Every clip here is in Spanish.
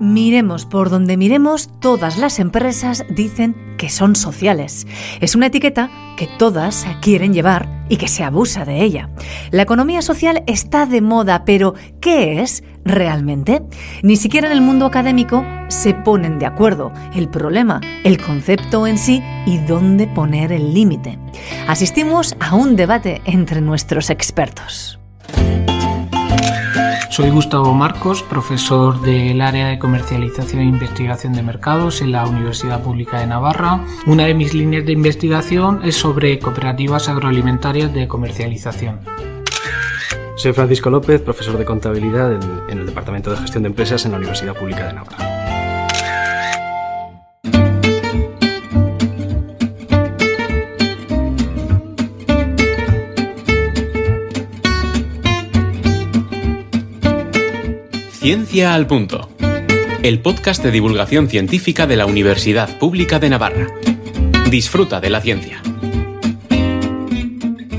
Miremos por donde miremos, todas las empresas dicen que son sociales. Es una etiqueta que todas quieren llevar y que se abusa de ella. La economía social está de moda, pero ¿qué es realmente? Ni siquiera en el mundo académico se ponen de acuerdo. El problema, el concepto en sí y dónde poner el límite. Asistimos a un debate entre nuestros expertos. Soy Gustavo Marcos, profesor del área de comercialización e investigación de mercados en la Universidad Pública de Navarra. Una de mis líneas de investigación es sobre cooperativas agroalimentarias de comercialización. Soy Francisco López, profesor de contabilidad en, el Departamento de Gestión de Empresas en la Universidad Pública de Navarra. Ciencia al Punto, el podcast de divulgación científica de la Universidad Pública de Navarra. Disfruta de la ciencia.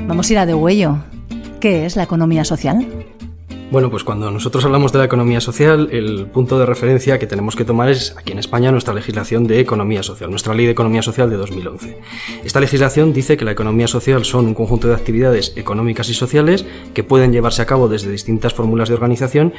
Vamos a ir a de huello. ¿Qué es la economía social? Bueno, pues cuando nosotros hablamos de la economía social, el punto de referencia que tenemos que tomar es aquí en España nuestra legislación de economía social, nuestra ley de economía social de 2011. Esta legislación dice que la economía social son un conjunto de actividades económicas y sociales que pueden llevarse a cabo desde distintas fórmulas de organización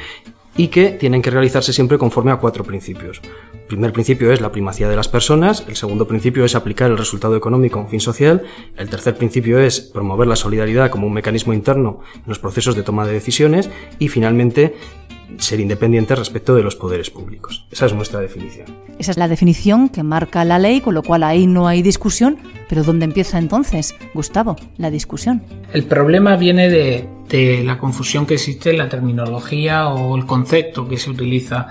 y que tienen que realizarse siempre conforme a cuatro principios. El primer principio es la primacía de las personas, el segundo principio es aplicar el resultado económico a un fin social, el tercer principio es promover la solidaridad como un mecanismo interno en los procesos de toma de decisiones y finalmente ser independiente respecto de los poderes públicos. Esa es nuestra definición. Esa es la definición que marca la ley, con lo cual ahí no hay discusión. Pero ¿dónde empieza entonces, Gustavo, la discusión? El problema viene de, de la confusión que existe en la terminología o el concepto que se utiliza.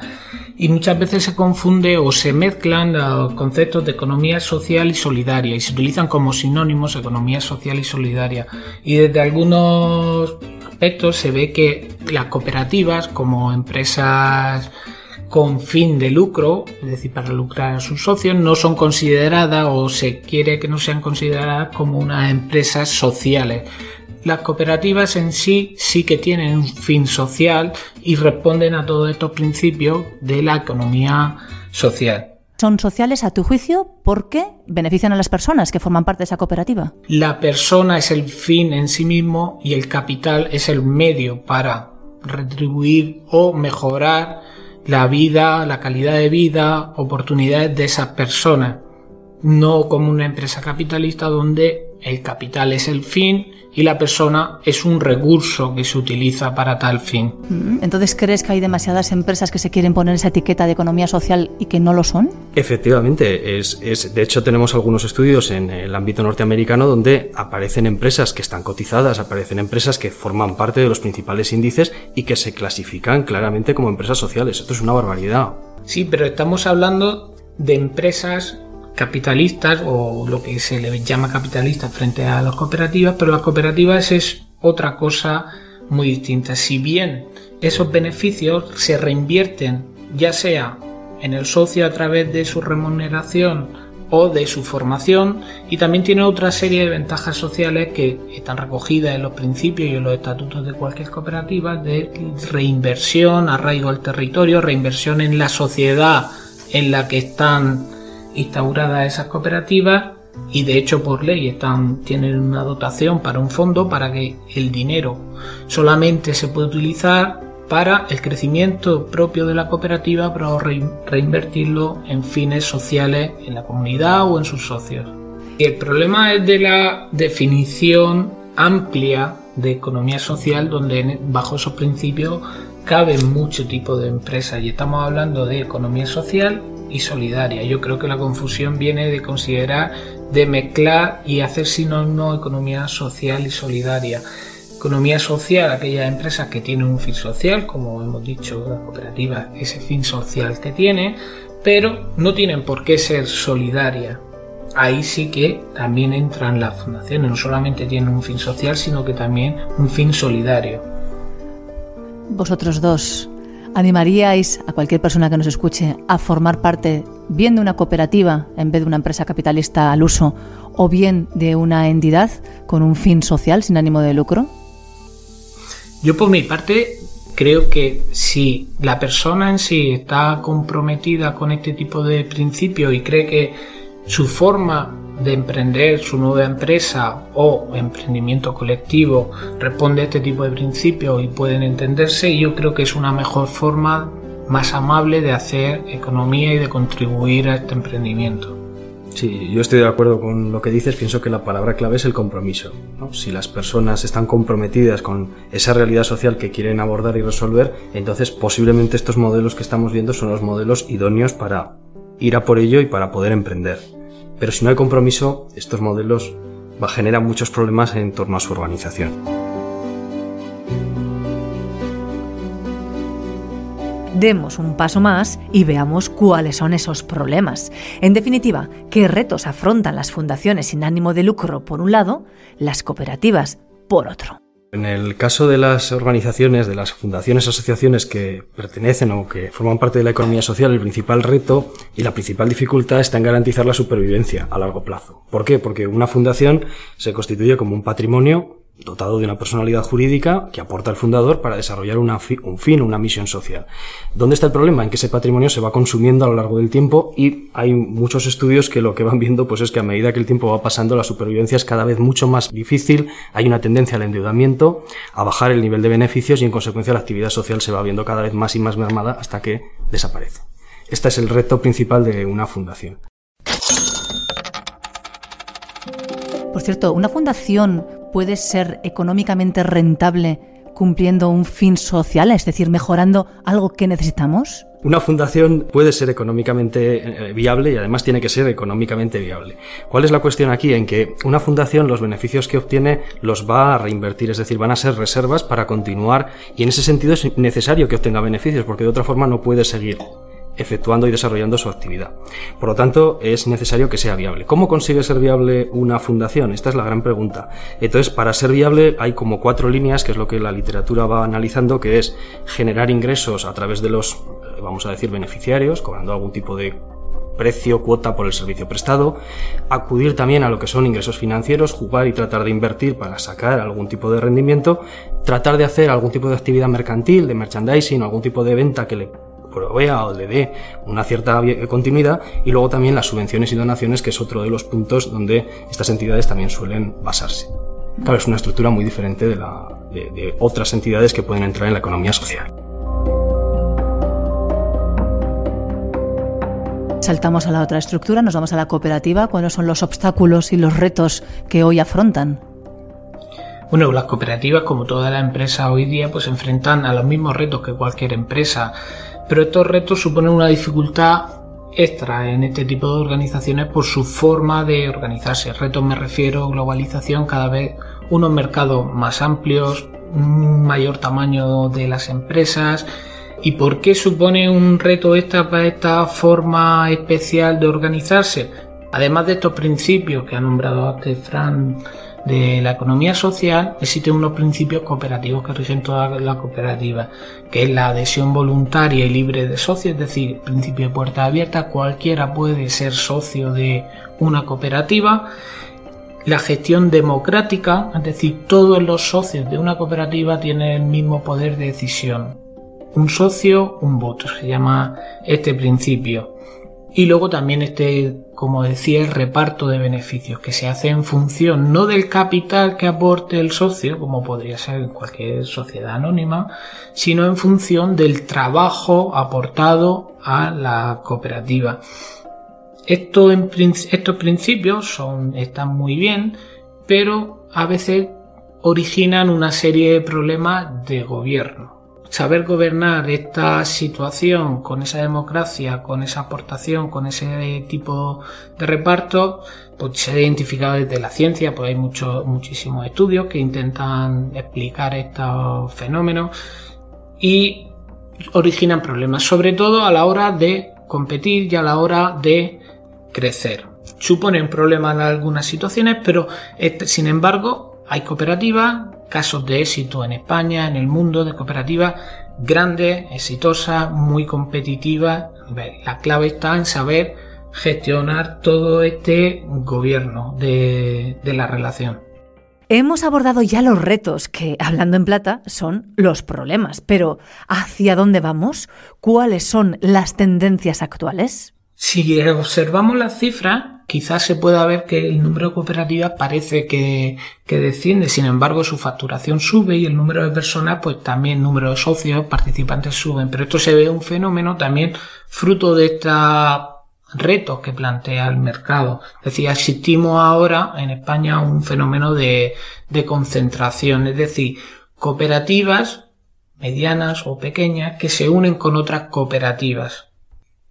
Y muchas veces se confunde o se mezclan los conceptos de economía social y solidaria y se utilizan como sinónimos economía social y solidaria. Y desde algunos aspectos se ve que las cooperativas como empresas con fin de lucro, es decir, para lucrar a sus socios, no son consideradas o se quiere que no sean consideradas como unas empresas sociales. Las cooperativas en sí sí que tienen un fin social y responden a todos estos principios de la economía social. ¿Son sociales a tu juicio porque benefician a las personas que forman parte de esa cooperativa? La persona es el fin en sí mismo y el capital es el medio para retribuir o mejorar la vida, la calidad de vida, oportunidades de esas personas. No como una empresa capitalista donde el capital es el fin y la persona es un recurso que se utiliza para tal fin. Mm, entonces, ¿crees que hay demasiadas empresas que se quieren poner esa etiqueta de economía social y que no lo son? Efectivamente, es, es, de hecho tenemos algunos estudios en el ámbito norteamericano donde aparecen empresas que están cotizadas, aparecen empresas que forman parte de los principales índices y que se clasifican claramente como empresas sociales. Esto es una barbaridad. Sí, pero estamos hablando de empresas capitalistas o lo que se le llama capitalistas frente a las cooperativas, pero las cooperativas es otra cosa muy distinta. Si bien esos beneficios se reinvierten ya sea en el socio a través de su remuneración o de su formación y también tiene otra serie de ventajas sociales que están recogidas en los principios y en los estatutos de cualquier cooperativa de reinversión, arraigo al territorio, reinversión en la sociedad en la que están instauradas esas cooperativas y de hecho por ley están, tienen una dotación para un fondo para que el dinero solamente se puede utilizar para el crecimiento propio de la cooperativa para reinvertirlo en fines sociales en la comunidad o en sus socios. Y el problema es de la definición amplia de economía social donde bajo esos principios caben mucho tipo de empresas y estamos hablando de economía social y solidaria. Yo creo que la confusión viene de considerar, de mezclar y hacer sinónimo economía social y solidaria. Economía social, aquellas empresas que tienen un fin social, como hemos dicho, la cooperativa, ese fin social que tiene, pero no tienen por qué ser solidaria. Ahí sí que también entran las fundaciones, no solamente tienen un fin social, sino que también un fin solidario. Vosotros dos, ¿Animaríais a cualquier persona que nos escuche a formar parte bien de una cooperativa en vez de una empresa capitalista al uso o bien de una entidad con un fin social sin ánimo de lucro? Yo por mi parte creo que si la persona en sí está comprometida con este tipo de principios y cree que su forma de emprender su nueva empresa o emprendimiento colectivo responde a este tipo de principios y pueden entenderse, yo creo que es una mejor forma más amable de hacer economía y de contribuir a este emprendimiento. Sí, yo estoy de acuerdo con lo que dices, pienso que la palabra clave es el compromiso. Si las personas están comprometidas con esa realidad social que quieren abordar y resolver, entonces posiblemente estos modelos que estamos viendo son los modelos idóneos para ir a por ello y para poder emprender. Pero si no hay compromiso, estos modelos generan muchos problemas en torno a su organización. Demos un paso más y veamos cuáles son esos problemas. En definitiva, qué retos afrontan las fundaciones sin ánimo de lucro por un lado, las cooperativas por otro. En el caso de las organizaciones, de las fundaciones, asociaciones que pertenecen o que forman parte de la economía social, el principal reto y la principal dificultad está en garantizar la supervivencia a largo plazo. ¿Por qué? Porque una fundación se constituye como un patrimonio dotado de una personalidad jurídica que aporta al fundador para desarrollar un fin, una misión social. ¿Dónde está el problema? En que ese patrimonio se va consumiendo a lo largo del tiempo y hay muchos estudios que lo que van viendo pues es que a medida que el tiempo va pasando la supervivencia es cada vez mucho más difícil, hay una tendencia al endeudamiento, a bajar el nivel de beneficios y en consecuencia la actividad social se va viendo cada vez más y más mermada hasta que desaparece. Este es el reto principal de una fundación. Por cierto, una fundación puede ser económicamente rentable cumpliendo un fin social, es decir, mejorando algo que necesitamos? Una fundación puede ser económicamente eh, viable y además tiene que ser económicamente viable. ¿Cuál es la cuestión aquí? En que una fundación los beneficios que obtiene los va a reinvertir, es decir, van a ser reservas para continuar y en ese sentido es necesario que obtenga beneficios porque de otra forma no puede seguir efectuando y desarrollando su actividad. Por lo tanto, es necesario que sea viable. ¿Cómo consigue ser viable una fundación? Esta es la gran pregunta. Entonces, para ser viable hay como cuatro líneas, que es lo que la literatura va analizando, que es generar ingresos a través de los, eh, vamos a decir, beneficiarios, cobrando algún tipo de precio, cuota por el servicio prestado, acudir también a lo que son ingresos financieros, jugar y tratar de invertir para sacar algún tipo de rendimiento, tratar de hacer algún tipo de actividad mercantil, de merchandising algún tipo de venta que le provea o le dé una cierta continuidad y luego también las subvenciones y donaciones, que es otro de los puntos donde estas entidades también suelen basarse. Claro, es una estructura muy diferente de, la, de, otras entidades que pueden entrar en la economía social. Saltamos a la otra estructura, nos vamos a la cooperativa. ¿Cuáles son los obstáculos y los retos que hoy afrontan? Bueno, las cooperativas, como toda la empresa hoy día, pues se enfrentan a los mismos retos que cualquier empresa pero estos retos suponen una dificultad extra en este tipo de organizaciones por su forma de organizarse. Retos me refiero globalización, cada vez unos mercados más amplios, un mayor tamaño de las empresas. ¿Y por qué supone un reto esta para esta forma especial de organizarse? Además de estos principios que ha nombrado antes Fran de la economía social existen unos principios cooperativos que rigen toda la cooperativa, que es la adhesión voluntaria y libre de socios, es decir, principio de puerta abierta, cualquiera puede ser socio de una cooperativa, la gestión democrática, es decir, todos los socios de una cooperativa tienen el mismo poder de decisión. Un socio, un voto, se llama este principio. Y luego también este, como decía, el reparto de beneficios que se hace en función no del capital que aporte el socio, como podría ser en cualquier sociedad anónima, sino en función del trabajo aportado a la cooperativa. Estos principios son, están muy bien, pero a veces originan una serie de problemas de gobierno saber gobernar esta situación con esa democracia, con esa aportación, con ese tipo de reparto, pues se ha identificado desde la ciencia, pues hay muchos, muchísimos estudios que intentan explicar estos fenómenos y originan problemas, sobre todo a la hora de competir y a la hora de crecer. Suponen problemas en algunas situaciones, pero este, sin embargo hay cooperativas casos de éxito en España, en el mundo, de cooperativas grandes, exitosas, muy competitivas. La clave está en saber gestionar todo este gobierno de, la relación. Hemos abordado ya los retos, que, hablando en plata, son los problemas. Pero, ¿hacia dónde vamos? ¿Cuáles son las tendencias actuales? Si observamos las cifras, quizás se pueda ver que el número de cooperativas parece que, desciende, sin embargo su facturación sube y el número de personas, pues también el número de socios, participantes suben. Pero esto se ve un fenómeno también fruto de estos retos que plantea el mercado. Es decir, asistimos ahora en España un fenómeno de, de concentración, es decir, cooperativas medianas o pequeñas que se unen con otras cooperativas.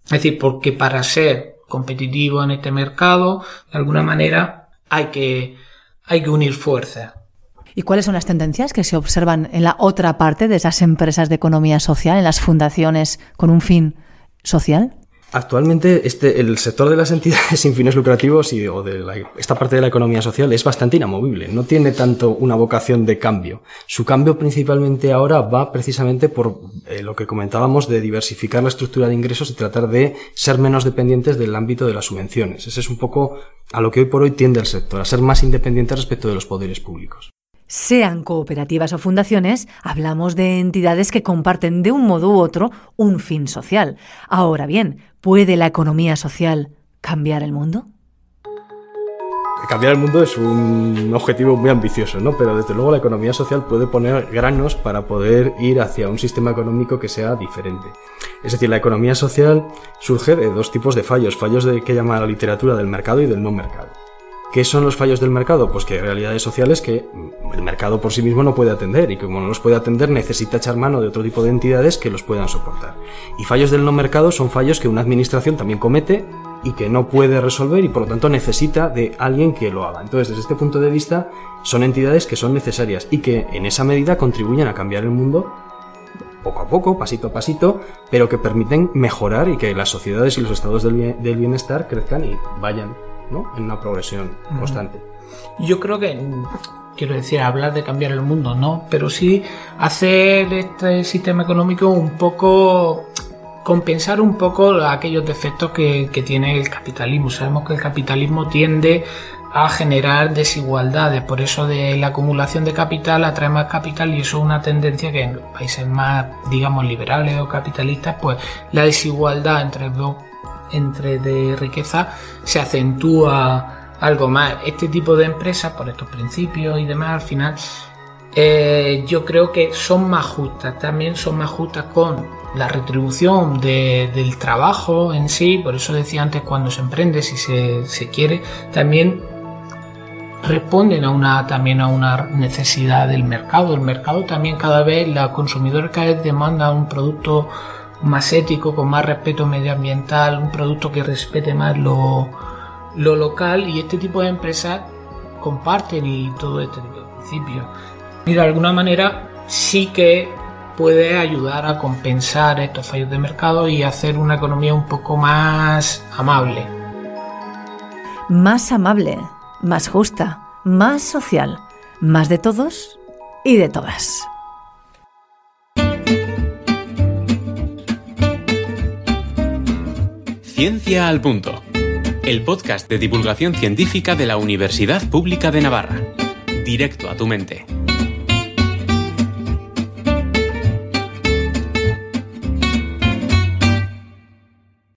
Es decir, porque para ser competitivo en este mercado, de alguna manera hay que, hay que unir fuerzas. ¿Y cuáles son las tendencias que se observan en la otra parte de esas empresas de economía social, en las fundaciones con un fin social? Actualmente este, el sector de las entidades sin fines lucrativos y o de esta parte de la economía social es bastante inamovible, no tiene tanto una vocación de cambio. Su cambio principalmente ahora va precisamente por eh, lo que comentábamos de diversificar la estructura de ingresos y tratar de ser menos dependientes del ámbito de las subvenciones. Ese es un poco a lo que hoy por hoy tiende el sector, a ser más independiente respecto de los poderes públicos. Sean cooperativas o fundaciones, hablamos de entidades que comparten de un modo u otro un fin social. Ahora bien, ¿puede la economía social cambiar el mundo? Cambiar el mundo es un objetivo muy ambicioso, ¿no? Pero desde luego la economía social puede poner granos para poder ir hacia un sistema económico que sea diferente. Es decir, la economía social surge de dos tipos de fallos, fallos de que llama la literatura del mercado y del no mercado. ¿Qué son los fallos del mercado? Pues que hay realidades sociales que el mercado por sí mismo no puede atender y que como no los puede atender necesita echar mano de otro tipo de entidades que los puedan soportar. Y fallos del no mercado son fallos que una administración también comete y que no puede resolver y por lo tanto necesita de alguien que lo haga. Entonces, desde este punto de vista, son entidades que son necesarias y que en esa medida contribuyen a cambiar el mundo poco a poco, pasito a pasito, pero que permiten mejorar y que las sociedades y los estados del bienestar crezcan y vayan en una progresión constante. Yo creo que, quiero decir, hablar de cambiar el mundo, no, pero sí hacer este sistema económico un poco compensar un poco aquellos defectos que, que, tiene el capitalismo. Sabemos que el capitalismo tiende a generar desigualdades, por eso de la acumulación de capital atrae más capital y eso es una tendencia que en países más, digamos, liberales o capitalistas, pues la desigualdad entre dos entre de riqueza se acentúa algo más. Este tipo de empresas, por estos principios y demás, al final eh, yo creo que son más justas, también son más justas con la retribución del trabajo en sí, por eso decía antes cuando se emprende, si se, se quiere, también responden a una también a una necesidad del mercado. El mercado también cada vez, la consumidora cada vez demanda un producto más ético, con más respeto medioambiental, un producto que respete más lo, local y este tipo de empresas comparten y todo este tipo de principios. Y de alguna manera sí que puede ayudar a compensar estos fallos de mercado y hacer una economía un poco más amable. Más amable, más justa, más social, más de todos y de todas. Ciencia al Punto, el podcast de divulgación científica de la Universidad Pública de Navarra. Directo a tu mente.